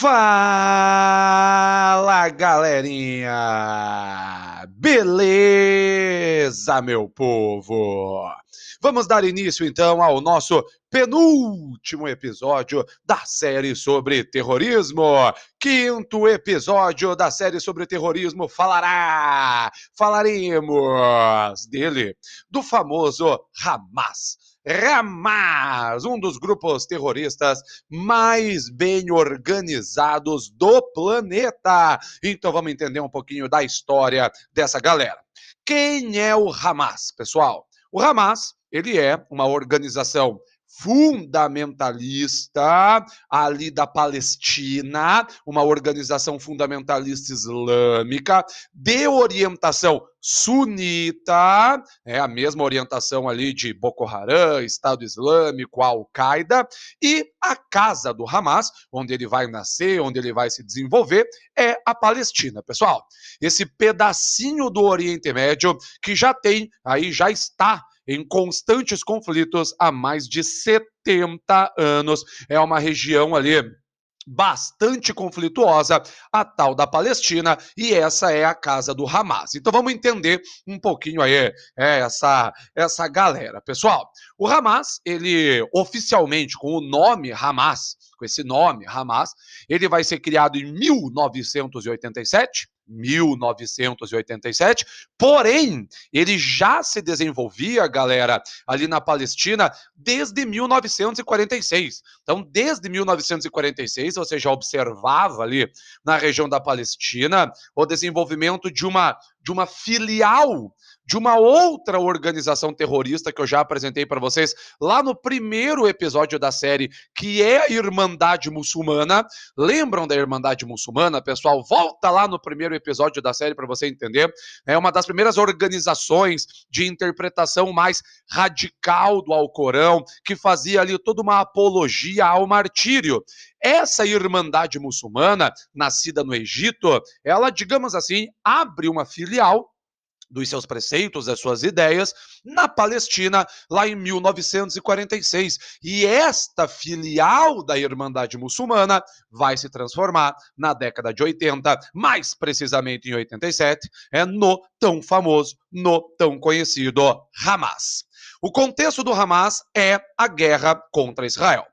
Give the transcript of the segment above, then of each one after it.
Fala galerinha! Beleza, meu povo? Vamos dar início então ao nosso penúltimo episódio da série sobre terrorismo. Quinto episódio da série sobre terrorismo falará, falaremos dele, do famoso Hamas Hamas, um dos grupos terroristas mais bem organizados do planeta. Então vamos entender um pouquinho da história dessa galera. Quem é o Hamas, pessoal? O Hamas, ele é uma organização fundamentalista ali da Palestina, uma organização fundamentalista islâmica de orientação sunita, é a mesma orientação ali de Boko Haram, Estado Islâmico, Al-Qaeda, e a casa do Hamas, onde ele vai nascer, onde ele vai se desenvolver, é a Palestina, pessoal. Esse pedacinho do Oriente Médio que já tem, aí já está em constantes conflitos há mais de 70 anos. É uma região ali bastante conflituosa, a tal da Palestina, e essa é a casa do Hamas. Então vamos entender um pouquinho aí é, essa, essa galera. Pessoal, o Hamas, ele oficialmente, com o nome Hamas, com esse nome, Hamas, ele vai ser criado em 1987, 1987. Porém, ele já se desenvolvia, galera, ali na Palestina desde 1946. Então, desde 1946, você já observava ali na região da Palestina o desenvolvimento de uma de uma filial de uma outra organização terrorista que eu já apresentei para vocês lá no primeiro episódio da série, que é a Irmandade Muçulmana. Lembram da Irmandade Muçulmana, pessoal? Volta lá no primeiro episódio da série para você entender. É uma das primeiras organizações de interpretação mais radical do Alcorão, que fazia ali toda uma apologia ao martírio. Essa Irmandade Muçulmana, nascida no Egito, ela, digamos assim, abre uma filial dos seus preceitos, das suas ideias, na Palestina, lá em 1946. E esta filial da Irmandade Muçulmana vai se transformar na década de 80, mais precisamente em 87, é no tão famoso, no tão conhecido Hamas. O contexto do Hamas é a guerra contra Israel.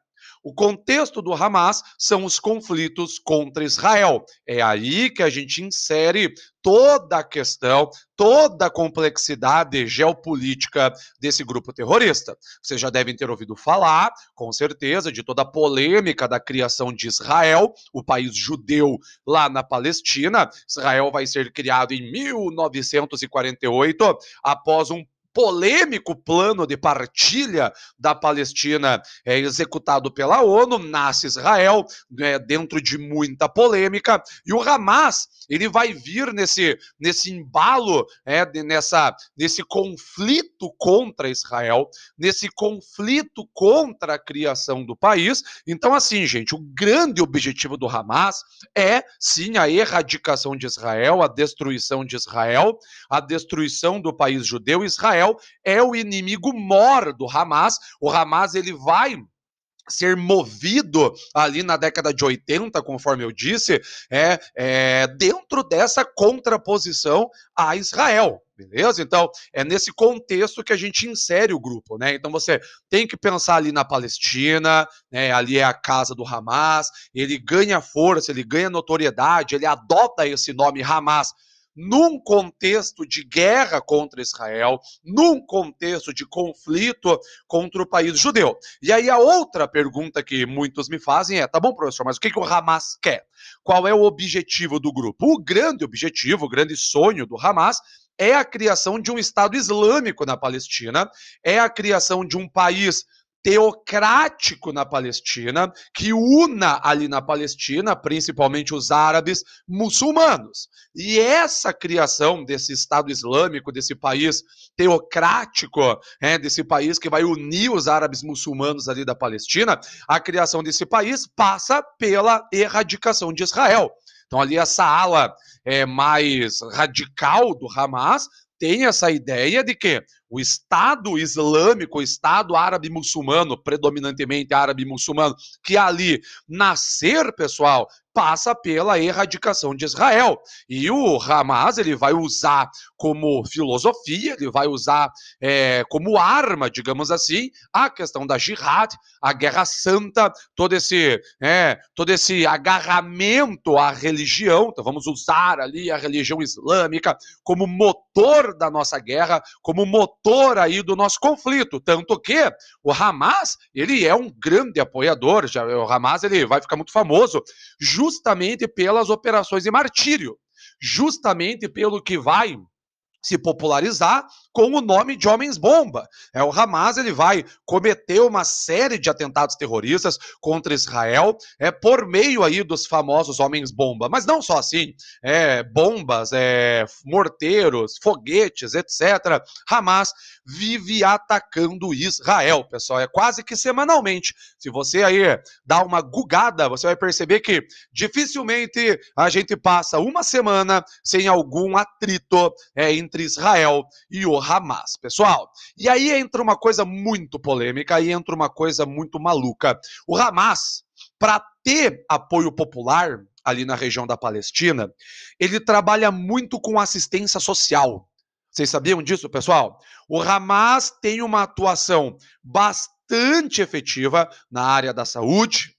O contexto do Hamas são os conflitos contra Israel. É aí que a gente insere toda a questão, toda a complexidade geopolítica desse grupo terrorista. Vocês já devem ter ouvido falar, com certeza, de toda a polêmica da criação de Israel, o país judeu lá na Palestina. Israel vai ser criado em 1948, após um polêmico plano de partilha da Palestina é executado pela ONU, nasce Israel, é, dentro de muita polêmica, e o Hamas ele vai vir nesse, nesse embalo, é, nessa, nesse conflito contra Israel, nesse conflito contra a criação do país. Então, assim, gente, o grande objetivo do Hamas é, sim, a erradicação de Israel, a destruição de Israel, a destruição do país judeu. Israel Israel é o inimigo mor do Hamas. O Hamas ele vai ser movido ali na década de 80, conforme eu disse, é, é dentro dessa contraposição a Israel. Beleza? Então, é nesse contexto que a gente insere o grupo, né? Então, você tem que pensar ali na Palestina, né? Ali é a casa do Hamas, ele ganha força, ele ganha notoriedade, ele adota esse nome Hamas num contexto de guerra contra Israel, num contexto de conflito contra o país judeu. E aí a outra pergunta que muitos me fazem é: tá bom, professor, mas o que, que o Hamas quer? Qual é o objetivo do grupo? O grande objetivo, o grande sonho do Hamas é a criação de um Estado Islâmico na Palestina, é a criação de um país teocrático na Palestina, que una ali na Palestina, principalmente os árabes muçulmanos. E essa criação desse Estado Islâmico, desse país teocrático, é, desse país que vai unir os árabes muçulmanos ali da Palestina, a criação desse país passa pela erradicação de Israel. Então, ali, essa ala é, mais radical do Hamas tem essa ideia de que o Estado Islâmico, o Estado árabe muçulmano, predominantemente árabe muçulmano, que ali nascer, pessoal, passa pela erradicação de Israel. E o Hamas ele vai usar como filosofia, ele vai usar é, como arma, digamos assim, a questão da jihad, a guerra santa, todo esse, é, todo esse agarramento à religião. Então vamos usar ali a religião islâmica como motor da nossa guerra, como motor aí do nosso conflito. Tanto que o Hamas ele é um grande apoiador. Já, o Hamas ele vai ficar muito famoso justamente pelas operações de martírio, justamente pelo que vai se popularizar com o nome de homens-bomba. É, o Hamas ele vai cometer uma série de atentados terroristas contra Israel é, por meio aí dos famosos homens-bomba. Mas não só assim, é, bombas, é, morteiros, foguetes, etc. Hamas vive atacando Israel, pessoal. É quase que semanalmente. Se você aí dá uma gugada, você vai perceber que dificilmente a gente passa uma semana sem algum atrito é, entre Israel e o Hamas, pessoal. E aí entra uma coisa muito polêmica, aí entra uma coisa muito maluca. O Hamas, para ter apoio popular ali na região da Palestina, ele trabalha muito com assistência social. Vocês sabiam disso, pessoal? O Hamas tem uma atuação bastante efetiva na área da saúde,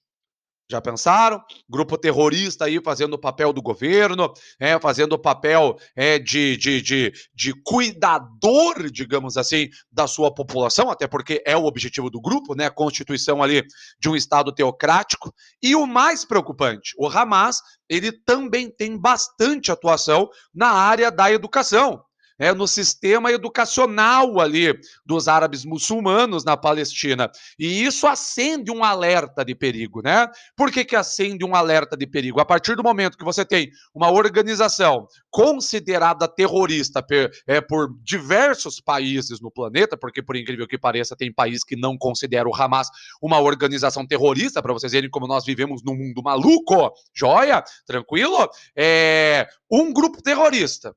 já pensaram? Grupo terrorista aí fazendo o papel do governo, é, fazendo o papel é, de, de, de, de cuidador, digamos assim, da sua população, até porque é o objetivo do grupo, né? A constituição ali de um Estado teocrático. E o mais preocupante, o Hamas, ele também tem bastante atuação na área da educação é, no sistema educacional ali dos árabes muçulmanos na Palestina. E isso acende um alerta de perigo, né? Por que, que acende um alerta de perigo? A partir do momento que você tem uma organização considerada terrorista per, é, por diversos países no planeta, porque por incrível que pareça, tem país que não considera o Hamas uma organização terrorista, para vocês verem como nós vivemos num mundo maluco, joia? Tranquilo? É um grupo terrorista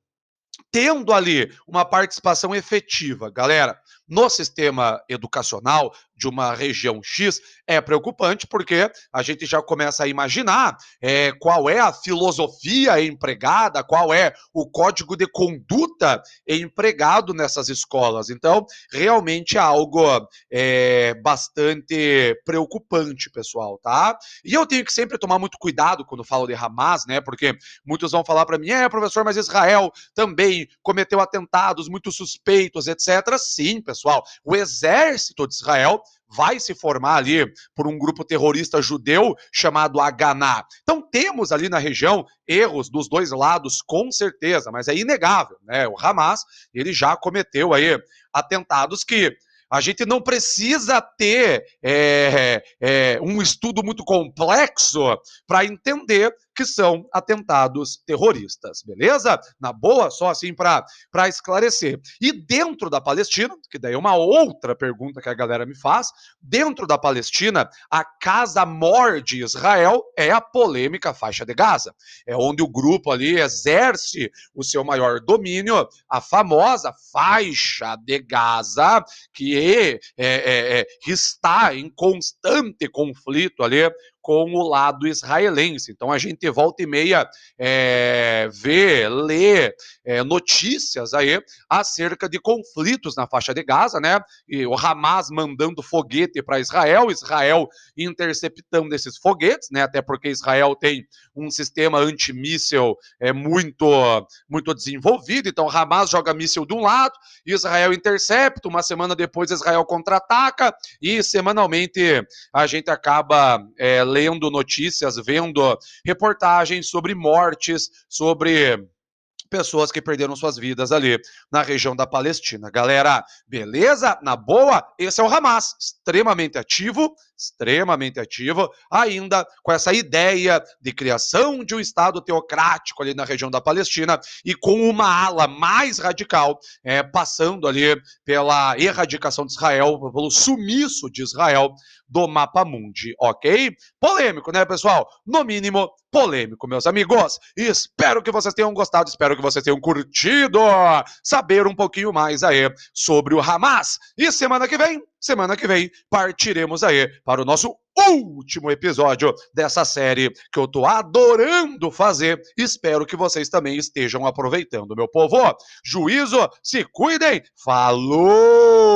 tendo ali uma participação efetiva, galera, no sistema educacional de uma região X é preocupante, porque a gente já começa a imaginar é, qual é a filosofia empregada, qual é o código de conduta empregado nessas escolas. Então, realmente é algo é, bastante preocupante, pessoal, tá? E eu tenho que sempre tomar muito cuidado quando falo de Hamas, né? Porque muitos vão falar para mim, é, professor, mas Israel também cometeu atentados muito suspeitos, etc. Sim, pessoal pessoal. O exército de Israel vai se formar ali por um grupo terrorista judeu chamado Haganá. Então temos ali na região erros dos dois lados, com certeza, mas é inegável, né? O Hamas, ele já cometeu aí atentados que a gente não precisa ter é, é, um estudo muito complexo para entender que são atentados terroristas, beleza? Na boa, só assim para esclarecer. E dentro da Palestina, que daí é uma outra pergunta que a galera me faz, dentro da Palestina, a casa mor de Israel é a polêmica faixa de Gaza. É onde o grupo ali exerce o seu maior domínio, a famosa faixa de Gaza, que é, é, é, está em constante conflito ali com o lado israelense. Então a gente volta e meia é, vê, lê é, notícias aí acerca de conflitos na faixa de Gaza, né? E o Hamas mandando foguete para Israel, Israel interceptando esses foguetes, né? Até porque Israel tem um sistema antimíssel é, muito, muito desenvolvido. Então Hamas joga míssil de um lado, Israel intercepta, uma semana depois Israel contra-ataca e semanalmente a gente acaba é, lendo notícias, vendo reportagens sobre mortes, sobre pessoas que perderam suas vidas ali na região da Palestina. Galera, beleza? Na boa, esse é o Hamas, extremamente ativo, extremamente ativo, ainda com essa ideia de criação de um Estado teocrático ali na região da Palestina e com uma ala mais radical, é, passando ali pela erradicação de Israel, pelo sumiço de Israel do mapa mundi, ok? Polêmico, né, pessoal? No mínimo, polêmico, meus amigos. Espero que vocês tenham gostado, espero que vocês tenham curtido saber um pouquinho mais aí sobre o Hamas. E semana que vem, semana que vem, partiremos aí para o nosso último episódio dessa série que eu tô adorando fazer. Espero que vocês também estejam aproveitando, meu povo. Juízo, se cuidem. Falou!